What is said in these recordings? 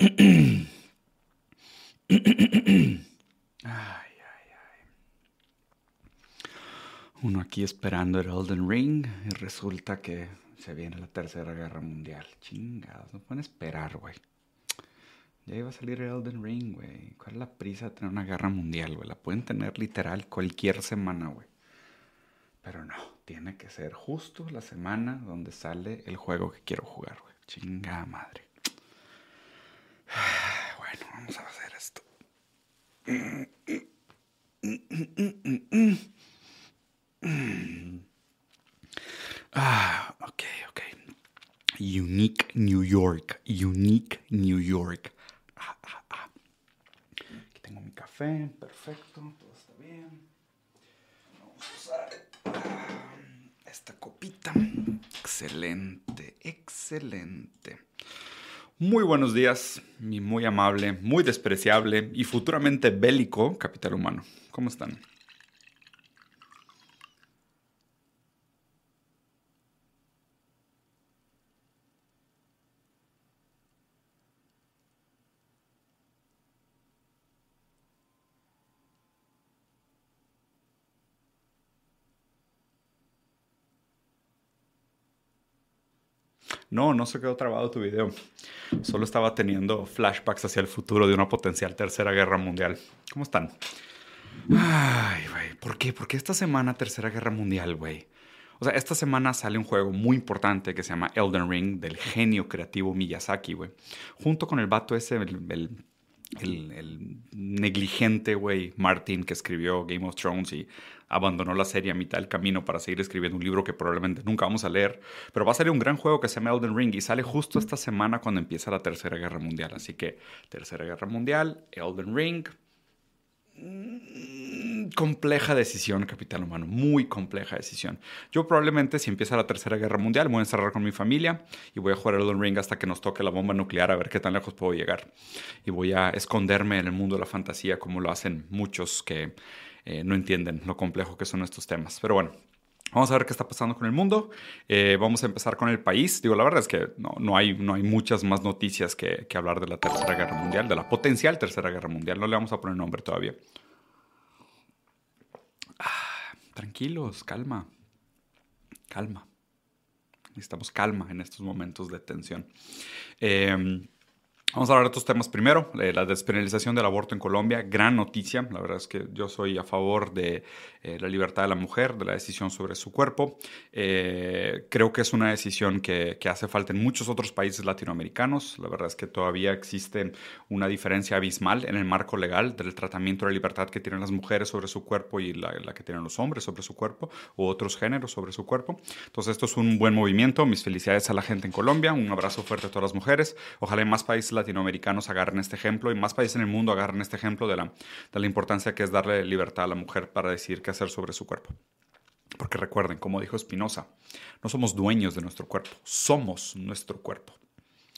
ay, ay, ay. Uno aquí esperando el Elden Ring y resulta que se viene la Tercera Guerra Mundial. Chingados, no pueden esperar, güey. Ya iba a salir el Elden Ring, güey. ¿Cuál es la prisa de tener una guerra mundial, güey? La pueden tener literal cualquier semana, güey. Pero no, tiene que ser justo la semana donde sale el juego que quiero jugar, güey. Chinga madre. Vamos a hacer esto. Ah, ok, ok. Unique New York. Unique New York. Ah, ah, ah. Aquí tengo mi café. Perfecto. Todo está bien. Vamos a usar esta copita. Excelente, excelente. Muy buenos días, mi muy amable, muy despreciable y futuramente bélico capital humano. ¿Cómo están? No, no se quedó trabado tu video. Solo estaba teniendo flashbacks hacia el futuro de una potencial tercera guerra mundial. ¿Cómo están? Ay, güey. ¿Por qué? ¿Por qué esta semana tercera guerra mundial, güey? O sea, esta semana sale un juego muy importante que se llama Elden Ring del genio creativo Miyazaki, güey. Junto con el vato ese, el, el negligente, güey, Martin, que escribió Game of Thrones y abandonó la serie a mitad del camino para seguir escribiendo un libro que probablemente nunca vamos a leer, pero va a salir un gran juego que se llama Elden Ring y sale justo esta semana cuando empieza la Tercera Guerra Mundial. Así que Tercera Guerra Mundial, Elden Ring. Mm, compleja decisión, Capitán Humano, muy compleja decisión. Yo probablemente si empieza la Tercera Guerra Mundial voy a encerrar con mi familia y voy a jugar Elden Ring hasta que nos toque la bomba nuclear a ver qué tan lejos puedo llegar. Y voy a esconderme en el mundo de la fantasía como lo hacen muchos que eh, no entienden lo complejo que son estos temas. Pero bueno, Vamos a ver qué está pasando con el mundo. Eh, vamos a empezar con el país. Digo, la verdad es que no, no, hay, no hay muchas más noticias que, hablar de la Tercera Guerra Mundial, de la potencial Tercera Guerra Mundial. No le vamos a poner nombre todavía. Ah, tranquilos, calma. Calma. Necesitamos calma en estos momentos de tensión. Eh, Vamos a hablar de estos temas primero. Eh, la despenalización del aborto en Colombia, gran noticia. La verdad es que yo soy a favor de eh, la libertad de la mujer, de la decisión sobre su cuerpo. Eh, creo que es una decisión que, que, hace falta en muchos otros países latinoamericanos. La verdad es que todavía existe una diferencia abismal en el marco legal del tratamiento de la libertad que tienen las mujeres sobre su cuerpo y la, la que tienen los hombres sobre su cuerpo u otros géneros sobre su cuerpo. Entonces esto es un buen movimiento. Mis felicidades a la gente en Colombia. Un abrazo fuerte a todas las mujeres. Ojalá en más países latinoamericanos agarren este ejemplo y más países en el mundo agarren este ejemplo de la, de la importancia que es darle libertad a la mujer para decir qué hacer sobre su cuerpo. Porque recuerden, como dijo Spinoza, no somos dueños de nuestro cuerpo, somos nuestro cuerpo.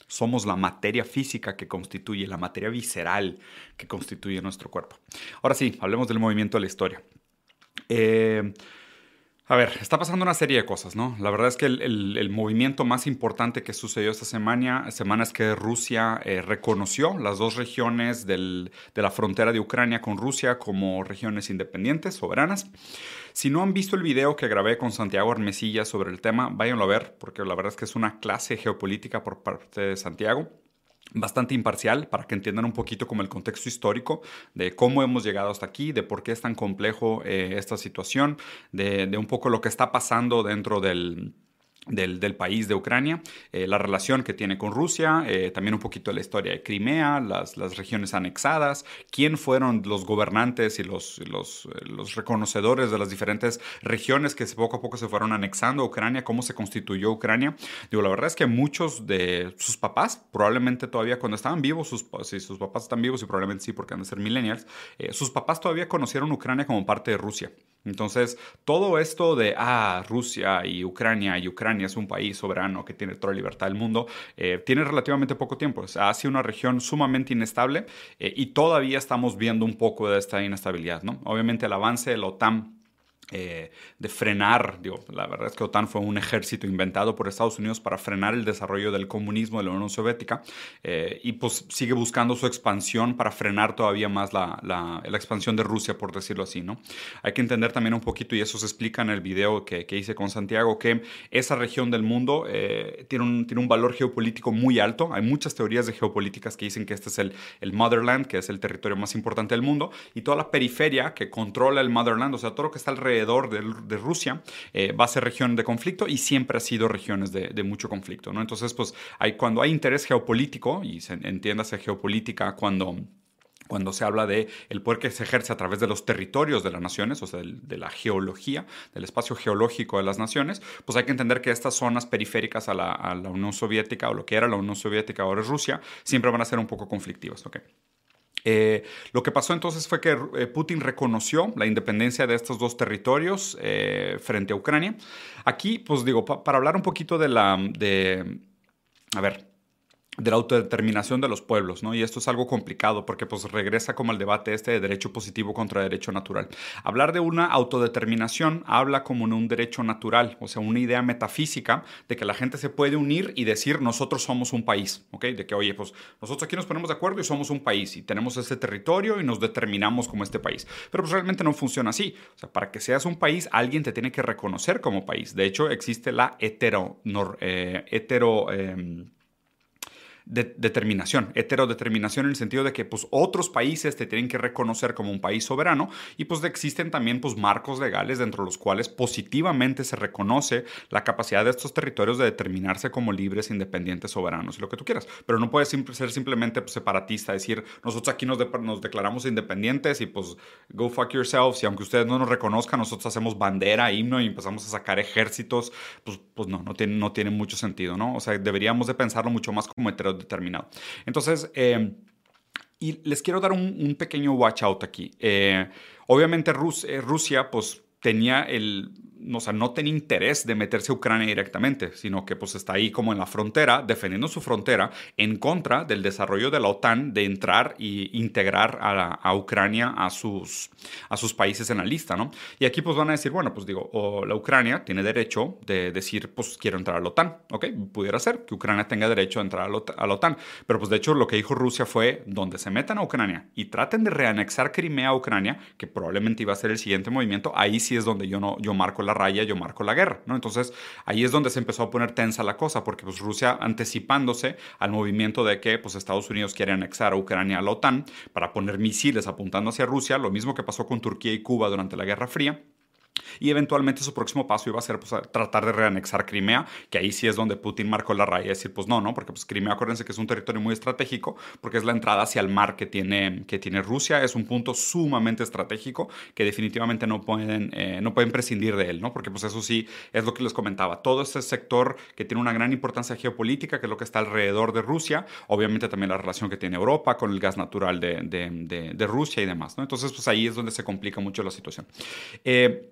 Somos la materia física que constituye, la materia visceral que constituye nuestro cuerpo. Ahora sí, hablemos del movimiento de la historia. Eh, a ver, está pasando una serie de cosas, ¿no? La verdad es que el, movimiento más importante que sucedió esta semana, semana es que Rusia eh, reconoció las dos regiones del, de la frontera de Ucrania con Rusia como regiones independientes, soberanas. Si no han visto el video que grabé con Santiago Armesilla sobre el tema, váyanlo a ver, porque la verdad es que es una clase geopolítica por parte de Santiago bastante imparcial para que entiendan un poquito como el contexto histórico de cómo hemos llegado hasta aquí, de por qué es tan complejo eh, esta situación, de, de un poco lo que está pasando dentro del del, país de Ucrania, eh, la relación que tiene con Rusia, eh, también un poquito de la historia de Crimea, las, las regiones anexadas, quién fueron los gobernantes y los, los, los, reconocedores de las diferentes regiones que poco a poco se fueron anexando a Ucrania, cómo se constituyó Ucrania. Digo, la verdad es que muchos de sus papás, probablemente todavía cuando estaban vivos, si sus papás están vivos y probablemente sí porque han de ser millennials, eh, sus papás todavía conocieron Ucrania como parte de Rusia. Entonces, todo esto de, ah, Rusia y Ucrania y Ucrania es un país soberano que tiene toda la libertad del mundo, eh, tiene relativamente poco tiempo. O ha sido una región sumamente inestable eh, y todavía estamos viendo un poco de esta inestabilidad, ¿no? Obviamente el avance de la OTAN eh, de frenar, digo, la verdad es que OTAN fue un ejército inventado por Estados Unidos para frenar el desarrollo del comunismo de la Unión Soviética eh, y pues sigue buscando su expansión para frenar todavía más la, la, expansión de Rusia, por decirlo así, ¿no? Hay que entender también un poquito, y eso se explica en el video que, que hice con Santiago, que esa región del mundo eh, tiene, un, tiene un valor geopolítico muy alto. Hay muchas teorías de geopolíticas que dicen que este es el, el motherland, que es el territorio más importante del mundo, y toda la periferia que controla el motherland, o sea, todo lo que está alrededor de, Rusia, eh, va a ser región de conflicto y siempre ha sido regiones de, mucho conflicto. ¿no? Entonces, pues cuando hay interés geopolítico, y se entiéndase geopolítica cuando cuando se habla de el poder que se ejerce a través de los territorios de las naciones, o sea, de, la geología, del espacio geológico de las naciones, pues hay que entender que estas zonas periféricas a la, a la Unión Soviética, o lo que era la Unión Soviética, ahora es Rusia, siempre van a ser un poco conflictivas. ¿okay? Eh, lo que pasó entonces fue que eh, Putin reconoció la independencia de estos dos territorios eh, frente a Ucrania. Aquí, pues digo, para hablar un poquito de la... De, a ver, de la autodeterminación de los pueblos, ¿no? Y esto es algo complicado porque pues regresa como al debate este de derecho positivo contra derecho natural. Hablar de una autodeterminación habla como en un derecho natural, o sea, una idea metafísica de que la gente se puede unir y decir nosotros somos un país, ¿ok? De que, oye, pues nosotros aquí nos ponemos de acuerdo y somos un país y tenemos ese territorio y nos determinamos como este país. Pero pues realmente no funciona así. O sea, para que seas un país, alguien te tiene que reconocer como país. De hecho, existe la hetero... Eh, em, de, determinación, heterodeterminación en el sentido de que pues, otros países te tienen que reconocer como un país soberano y pues existen también pues, marcos legales dentro de los cuales positivamente se reconoce la capacidad de estos territorios de determinarse como libres, independientes, soberanos y lo que tú quieras. Pero no puedes ser simplemente pues, separatista, decir nosotros aquí nos, declaramos independientes y pues go fuck yourselves y aunque ustedes no nos reconozcan, nosotros hacemos bandera, himno y empezamos a sacar ejércitos, pues, pues no, no tiene, no tiene mucho sentido, ¿no? O sea, deberíamos de pensarlo mucho más como heterodeterminación determinado. Entonces, eh, y les quiero dar un, pequeño watch out aquí. Eh, obviamente eh, Rusia, pues tenía el, o sea, no tenía interés de meterse a Ucrania directamente, sino que pues está ahí como en la frontera, defendiendo su frontera en contra del desarrollo de la OTAN de entrar e integrar a, Ucrania a sus, a sus países en la lista, ¿no? Y aquí pues van a decir, bueno, pues digo, o la Ucrania tiene derecho de decir, pues quiero entrar a la OTAN, ¿ok? Pudiera ser que Ucrania tenga derecho a entrar a la OTAN, pero pues de hecho lo que dijo Rusia fue, donde se metan a Ucrania y traten de reanexar Crimea a Ucrania, que probablemente iba a ser el siguiente movimiento, ahí sí es donde yo, no, yo marco la raya, yo marco la guerra, ¿no? Entonces ahí es donde se empezó a poner tensa la cosa, porque pues Rusia anticipándose al movimiento de que pues Estados Unidos quiere anexar a Ucrania a la OTAN para poner misiles apuntando hacia Rusia, lo mismo que pasó con Turquía y Cuba durante la Guerra Fría. Y eventualmente su próximo paso iba a ser pues, tratar de reanexar Crimea, que ahí sí es donde Putin marcó la raya y decir, pues no, no, porque pues, Crimea, acuérdense que es un territorio muy estratégico, porque es la entrada hacia el mar que tiene, que tiene Rusia, es un punto sumamente estratégico que definitivamente no pueden, eh, no pueden prescindir de él, ¿no? Porque pues eso sí es lo que les comentaba, todo este sector que tiene una gran importancia geopolítica, que es lo que está alrededor de Rusia, obviamente también la relación que tiene Europa con el gas natural de, de, de, Rusia y demás, ¿no? Entonces, pues ahí es donde se complica mucho la situación. Eh,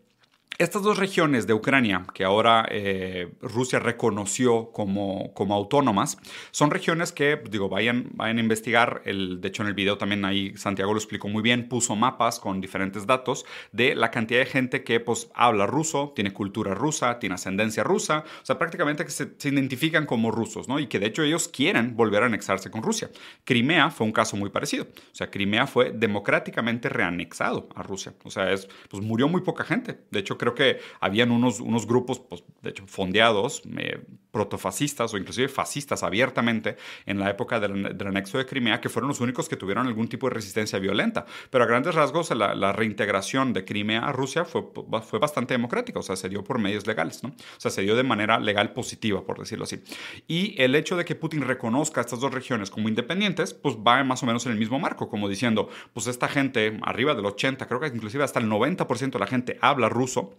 estas dos regiones de Ucrania, que ahora eh, Rusia reconoció como, como autónomas, son regiones que, digo, vayan, vayan a investigar. El, de hecho, en el video también ahí Santiago lo explicó muy bien, puso mapas con diferentes datos de la cantidad de gente que pues, habla ruso, tiene cultura rusa, tiene ascendencia rusa, o sea, prácticamente que se, se identifican como rusos, ¿no? Y que de hecho ellos quieren volver a anexarse con Rusia. Crimea fue un caso muy parecido. O sea, Crimea fue democráticamente reanexado a Rusia. O sea, es, pues murió muy poca gente. De hecho, creo que habían unos, unos grupos, pues, de hecho, fondeados, eh, protofascistas o inclusive fascistas abiertamente en la época del, anexo de Crimea, que fueron los únicos que tuvieron algún tipo de resistencia violenta. Pero a grandes rasgos, la, reintegración de Crimea a Rusia fue, fue bastante democrática, o sea, se dio por medios legales, ¿no? O sea, se dio de manera legal positiva, por decirlo así. Y el hecho de que Putin reconozca estas dos regiones como independientes, pues va más o menos en el mismo marco, como diciendo, pues esta gente, arriba del 80, creo que inclusive hasta el 90% de la gente habla ruso,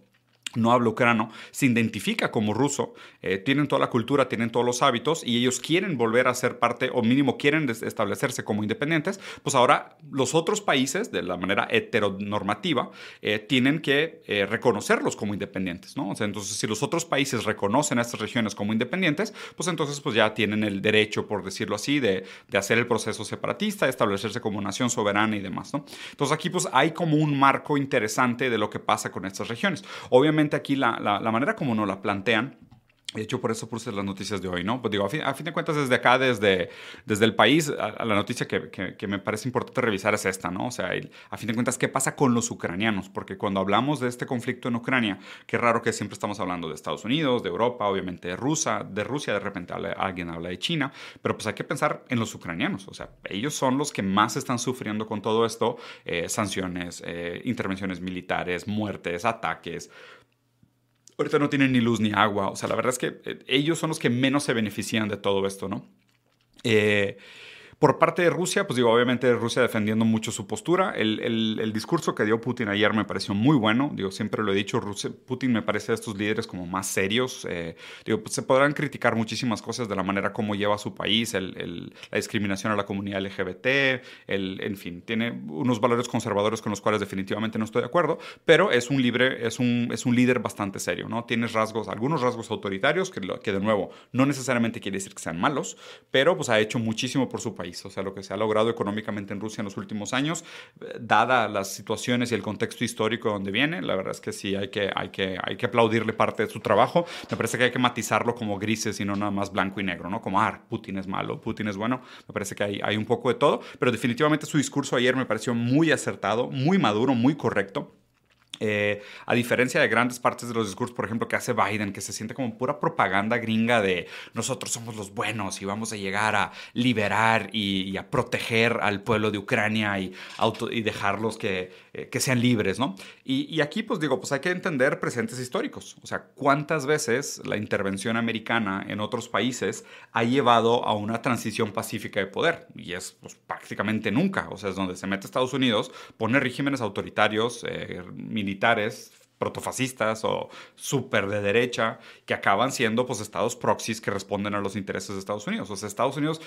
no habla ucrano, se identifica como ruso, eh, tienen toda la cultura, tienen todos los hábitos y ellos quieren volver a ser parte o mínimo quieren establecerse como independientes, pues ahora los otros países, de la manera heteronormativa, eh, tienen que eh, reconocerlos como independientes, ¿no? O sea, entonces si los otros países reconocen a estas regiones como independientes, pues entonces pues ya tienen el derecho, por decirlo así, de, de hacer el proceso separatista, establecerse como nación soberana y demás, ¿no? Entonces aquí pues hay como un marco interesante de lo que pasa con estas regiones. Obviamente aquí la, la, manera como nos la plantean de hecho, por eso puse las noticias de hoy, ¿no? Pues digo, a fin, de cuentas, desde acá, desde, desde el país, a, la noticia que, que, me parece importante revisar es esta, ¿no? O sea, a fin de cuentas, ¿qué pasa con los ucranianos? Porque cuando hablamos de este conflicto en Ucrania, qué raro que siempre estamos hablando de Estados Unidos, de Europa, obviamente de Rusia, de Rusia, de repente alguien habla de China, pero pues hay que pensar en los ucranianos, o sea, ellos son los que más están sufriendo con todo esto, eh, sanciones, eh, intervenciones militares, muertes, ataques, ahorita no tienen ni luz ni agua. O sea, la verdad es que eh, ellos son los que menos se benefician de todo esto, ¿no? Eh, por parte de Rusia, pues digo, obviamente Rusia defendiendo mucho su postura. El, el, discurso que dio Putin ayer me pareció muy bueno. Digo, siempre lo he dicho, Putin me parece de estos líderes como más serios. Eh, digo, pues se podrán criticar muchísimas cosas de la manera como lleva su país, el, la discriminación a la comunidad LGBT, el, en fin, tiene unos valores conservadores con los cuales definitivamente no estoy de acuerdo, pero es un, libre, es un, es un líder bastante serio, ¿no? Tiene rasgos, algunos rasgos autoritarios que, que de nuevo no necesariamente quiere decir que sean malos, pero pues ha hecho muchísimo por su país o sea, lo que se ha logrado económicamente en Rusia en los últimos años, eh, dada las situaciones y el contexto histórico donde viene, la verdad es que sí hay que, hay que, hay que aplaudirle parte de su trabajo. Me parece que hay que matizarlo como grises y no nada más blanco y negro, ¿no? Como, ah, Putin es malo, Putin es bueno. Me parece que hay, hay un poco de todo, pero definitivamente su discurso ayer me pareció muy acertado, muy maduro, muy correcto. Eh, a diferencia de grandes partes de los discursos, por ejemplo, que hace Biden, que se siente como pura propaganda gringa de nosotros somos los buenos y vamos a llegar a liberar y, a proteger al pueblo de Ucrania y, auto, y dejarlos que, eh, que, sean libres, ¿no? Y, y, aquí, pues digo, pues hay que entender presentes históricos. O sea, cuántas veces la intervención americana en otros países ha llevado a una transición pacífica de poder. Y es pues, prácticamente nunca. O sea, es donde se mete Estados Unidos, pone regímenes autoritarios, eh, militares protofascistas o súper de derecha que acaban siendo pues estados proxies que responden a los intereses de Estados Unidos. O sea, Estados Unidos,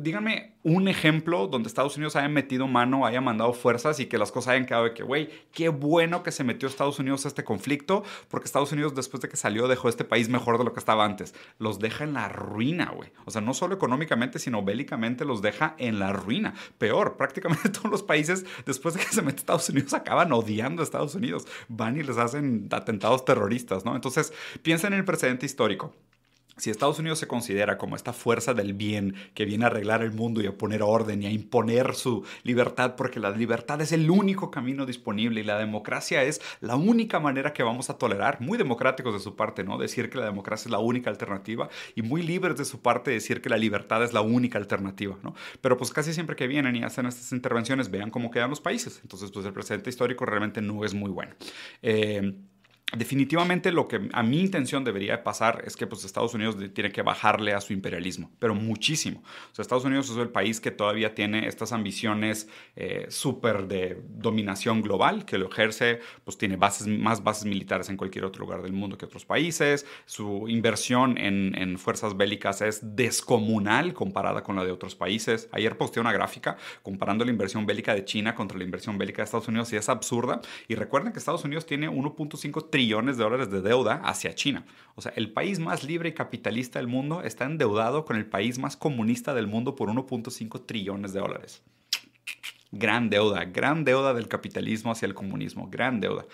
díganme un ejemplo donde Estados Unidos haya metido mano, haya mandado fuerzas y que las cosas hayan quedado de que, güey, qué bueno que se metió Estados Unidos a este conflicto porque Estados Unidos después de que salió dejó este país mejor de lo que estaba antes. Los deja en la ruina, güey. O sea, no solo económicamente, sino bélicamente los deja en la ruina. Peor, prácticamente todos los países después de que se mete Estados Unidos acaban odiando a Estados Unidos. Van y les hacen atentados terroristas, ¿no? Entonces, piensa en el precedente histórico. Si Estados Unidos se considera como esta fuerza del bien que viene a arreglar el mundo y a poner orden y a imponer su libertad, porque la libertad es el único camino disponible y la democracia es la única manera que vamos a tolerar, muy democráticos de su parte, ¿no? Decir que la democracia es la única alternativa y muy libres de su parte decir que la libertad es la única alternativa, ¿no? Pero pues casi siempre que vienen y hacen estas intervenciones, vean cómo quedan los países. Entonces, pues el presente histórico realmente no es muy bueno. Eh, Definitivamente lo que a mi intención debería pasar es que pues, Estados Unidos tiene que bajarle a su imperialismo, pero muchísimo. O Estados Unidos es el país que todavía tiene estas ambiciones eh, súper de dominación global, que lo ejerce, pues tiene bases, más bases militares en cualquier otro lugar del mundo que otros países. Su inversión en, en fuerzas bélicas es descomunal comparada con la de otros países. Ayer posteé una gráfica comparando la inversión bélica de China contra la inversión bélica de Estados Unidos y es absurda. Y recuerden que Estados Unidos tiene 1.5 trillones de dólares de deuda hacia China. O sea, el país más libre y capitalista del mundo está endeudado con el país más comunista del mundo por 1.5 trillones de dólares. Gran deuda, gran deuda del capitalismo hacia el comunismo, gran deuda.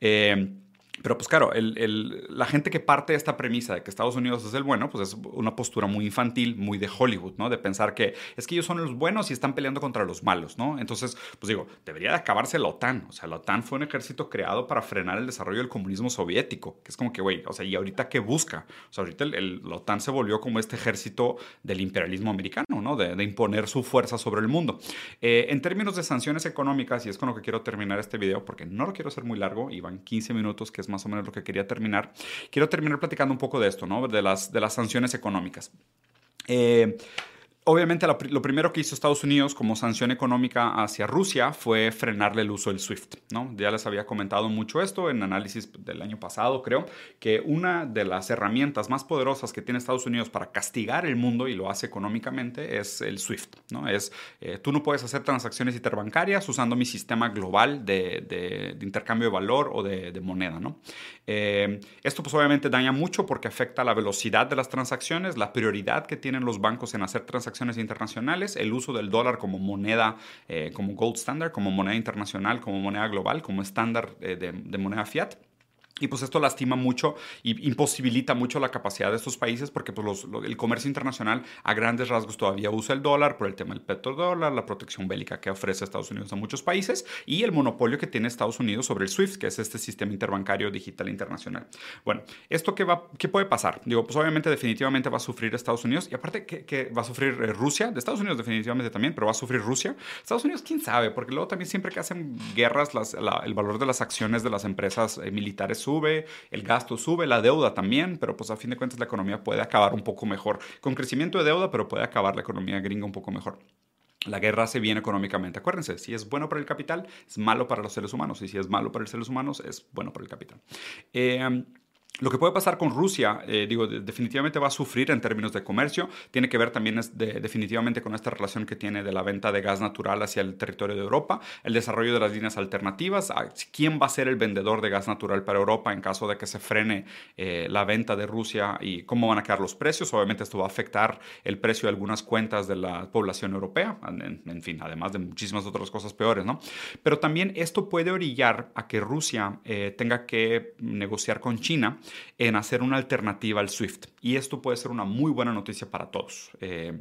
Eh, pero pues claro, la gente que parte de esta premisa de que Estados Unidos es el bueno, pues es una postura muy infantil, muy de Hollywood, ¿no? De pensar que es que ellos son los buenos y están peleando contra los malos, ¿no? Entonces, pues digo, debería de acabarse la OTAN. O sea, la OTAN fue un ejército creado para frenar el desarrollo del comunismo soviético, que es como que, güey, o sea, ¿y ahorita qué busca? O sea, ahorita la OTAN se volvió como este ejército del imperialismo americano, ¿no? De, imponer su fuerza sobre el mundo. Eh, en términos de sanciones económicas, y es con lo que quiero terminar este video, porque no lo quiero hacer muy largo, y van 15 minutos, que es más o menos lo que quería terminar. Quiero terminar platicando un poco de esto, ¿no? De las, de las sanciones económicas. Eh, obviamente lo primero que hizo Estados Unidos como sanción económica hacia Rusia fue frenarle el uso del SWIFT. ¿no? Ya les había comentado mucho esto en análisis del año pasado, creo, que una de las herramientas más poderosas que tiene Estados Unidos para castigar el mundo y lo hace económicamente es el SWIFT. ¿no? Es, eh, tú no puedes hacer transacciones interbancarias usando mi sistema global de, intercambio de valor o de, moneda. ¿no? Eh, esto pues obviamente daña mucho porque afecta la velocidad de las transacciones, la prioridad que tienen los bancos en hacer transacciones internacionales, el uso del dólar como moneda, eh, como gold standard, como moneda internacional, como moneda global, como estándar eh, de moneda fiat. Y pues esto lastima mucho y imposibilita mucho la capacidad de estos países porque pues el comercio internacional a grandes rasgos todavía usa el dólar por el tema del petrodólar, la protección bélica que ofrece Estados Unidos a muchos países y el monopolio que tiene Estados Unidos sobre el SWIFT, que es este sistema interbancario digital internacional. Bueno, ¿esto qué, va, qué puede pasar? Digo, pues obviamente definitivamente va a sufrir Estados Unidos y aparte que, va a sufrir eh, Rusia, de Estados Unidos definitivamente también, pero va a sufrir Rusia. Estados Unidos, quién sabe, porque luego también siempre que hacen guerras el valor de las acciones de las empresas eh, militares sube, el gasto sube, la deuda también, pero pues a fin de cuentas la economía puede acabar un poco mejor. Con crecimiento de deuda, pero puede acabar la economía gringa un poco mejor. La guerra hace bien económicamente. Acuérdense, si es bueno para el capital, es malo para los seres humanos. Y si es malo para los seres humanos, es bueno para el capital. Eh, lo que puede pasar con Rusia, eh, digo, definitivamente va a sufrir en términos de comercio. Tiene que ver también definitivamente con esta relación que tiene de la venta de gas natural hacia el territorio de Europa, el desarrollo de las líneas alternativas. ¿Quién va a ser el vendedor de gas natural para Europa en caso de que se frene eh, la venta de Rusia y cómo van a quedar los precios? Obviamente esto va a afectar el precio de algunas cuentas de la población europea, en, fin, además de muchísimas otras cosas peores, ¿no? Pero también esto puede orillar a que Rusia eh, tenga que negociar con China en hacer una alternativa al SWIFT. Y esto puede ser una muy buena noticia para todos. Eh,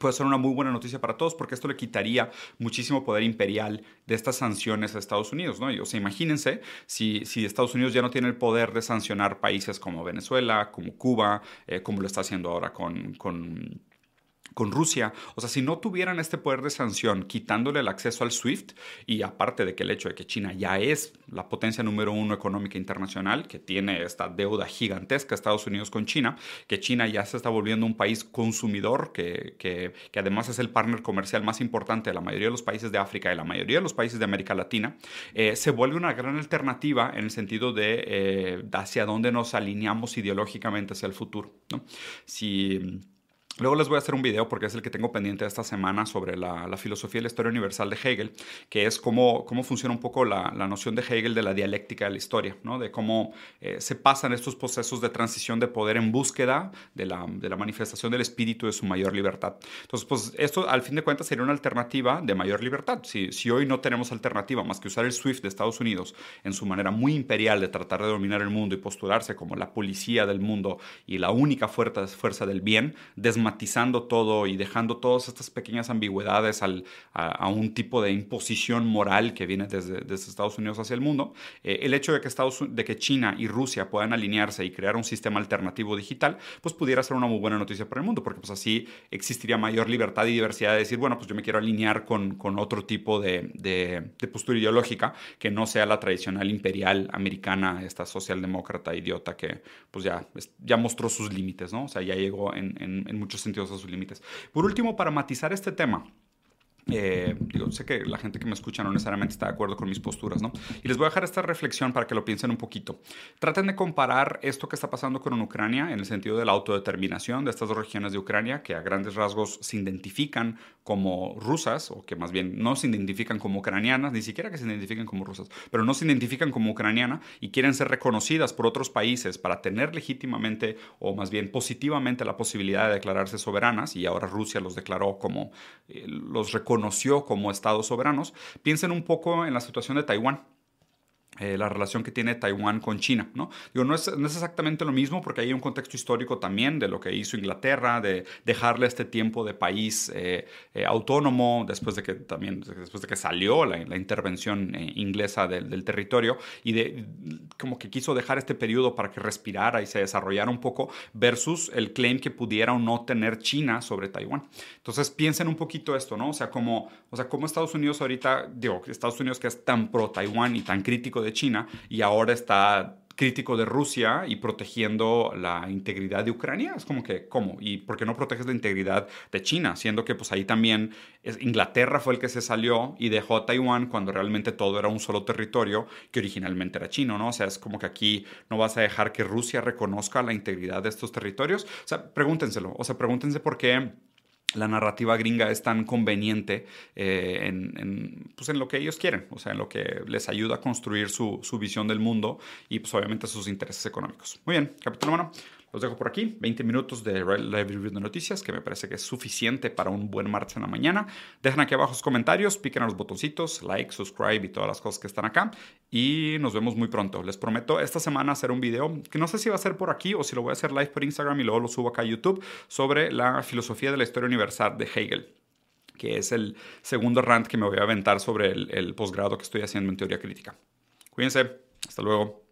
puede ser una muy buena noticia para todos porque esto le quitaría muchísimo poder imperial de estas sanciones a Estados Unidos. ¿no? O sea, imagínense si, si Estados Unidos ya no tiene el poder de sancionar países como Venezuela, como Cuba, eh, como lo está haciendo ahora con con Rusia. O sea, si no tuvieran este poder de sanción quitándole el acceso al SWIFT y aparte de que el hecho de que China ya es la potencia número uno económica internacional, que tiene esta deuda gigantesca Estados Unidos con China, que China ya se está volviendo un país consumidor, que, que, además es el partner comercial más importante de la mayoría de los países de África y la mayoría de los países de América Latina, eh, se vuelve una gran alternativa en el sentido de eh, hacia dónde nos alineamos ideológicamente hacia el futuro. ¿no? Si Luego les voy a hacer un video porque es el que tengo pendiente esta semana sobre la, filosofía y la historia universal de Hegel, que es cómo, cómo funciona un poco la, noción de Hegel de la dialéctica de la historia, ¿no? de cómo eh, se pasan estos procesos de transición de poder en búsqueda de la, de la, manifestación del espíritu de su mayor libertad. Entonces, pues esto al fin de cuentas sería una alternativa de mayor libertad. Si, si hoy no tenemos alternativa más que usar el SWIFT de Estados Unidos en su manera muy imperial de tratar de dominar el mundo y postularse como la policía del mundo y la única fuerza, fuerza del bien, desmantelando matizando todo y dejando todas estas pequeñas ambigüedades al, a, un tipo de imposición moral que viene desde, desde Estados Unidos hacia el mundo, eh, el hecho de que, Estados, de que China y Rusia puedan alinearse y crear un sistema alternativo digital, pues pudiera ser una muy buena noticia para el mundo, porque pues así existiría mayor libertad y diversidad de decir, bueno, pues yo me quiero alinear con, con otro tipo de, de, de postura ideológica que no sea la tradicional imperial americana, esta socialdemócrata idiota que pues ya, ya mostró sus límites, ¿no? O sea, ya llegó en, en, en muchos sentidos a sus límites. Por último, para matizar este tema, eh, digo, sé que la gente que me escucha no necesariamente está de acuerdo con mis posturas, ¿no? Y les voy a dejar esta reflexión para que lo piensen un poquito. Traten de comparar esto que está pasando con Ucrania en el sentido de la autodeterminación de estas dos regiones de Ucrania, que a grandes rasgos se identifican como rusas, o que más bien no se identifican como ucranianas, ni siquiera que se identifiquen como rusas, pero no se identifican como ucraniana y quieren ser reconocidas por otros países para tener legítimamente, o más bien positivamente, la posibilidad de declararse soberanas, y ahora Rusia los declaró como eh, los conoció como estados soberanos, piensen un poco en la situación de Taiwán. Eh, la relación que tiene Taiwán con China. ¿no? Digo, no, es, no es exactamente lo mismo porque hay un contexto histórico también de lo que hizo Inglaterra, de dejarle este tiempo de país eh, eh, autónomo después de que, también, después de que salió la, la intervención inglesa del, del, territorio y de como que quiso dejar este periodo para que respirara y se desarrollara un poco versus el claim que pudiera o no tener China sobre Taiwán. Entonces piensen un poquito esto, ¿no? O sea, como, o sea, como Estados Unidos ahorita, digo, Estados Unidos que es tan pro Taiwán y tan crítico de China y ahora está crítico de Rusia y protegiendo la integridad de Ucrania. Es como que, ¿cómo? ¿Y por qué no proteges la integridad de China? Siendo que pues ahí también Inglaterra fue el que se salió y dejó a Taiwán cuando realmente todo era un solo territorio que originalmente era chino, ¿no? O sea, es como que aquí no vas a dejar que Rusia reconozca la integridad de estos territorios. O sea, pregúntenselo. O sea, pregúntense por qué la narrativa gringa es tan conveniente eh, en, pues en, lo que ellos quieren, o sea, en lo que les ayuda a construir su, su visión del mundo y pues obviamente sus intereses económicos. Muy bien, capítulo 1. Los dejo por aquí, 20 minutos de live review de noticias, que me parece que es suficiente para un buen martes en la mañana. Dejen aquí abajo sus comentarios, piquen a los botoncitos, like, subscribe y todas las cosas que están acá. Y nos vemos muy pronto. Les prometo esta semana hacer un video, que no sé si va a ser por aquí o si lo voy a hacer live por Instagram y luego lo subo acá a YouTube, sobre la filosofía de la historia universal de Hegel que es el segundo rant que me voy a aventar sobre el, el posgrado que estoy haciendo en teoría crítica. Cuídense, hasta luego.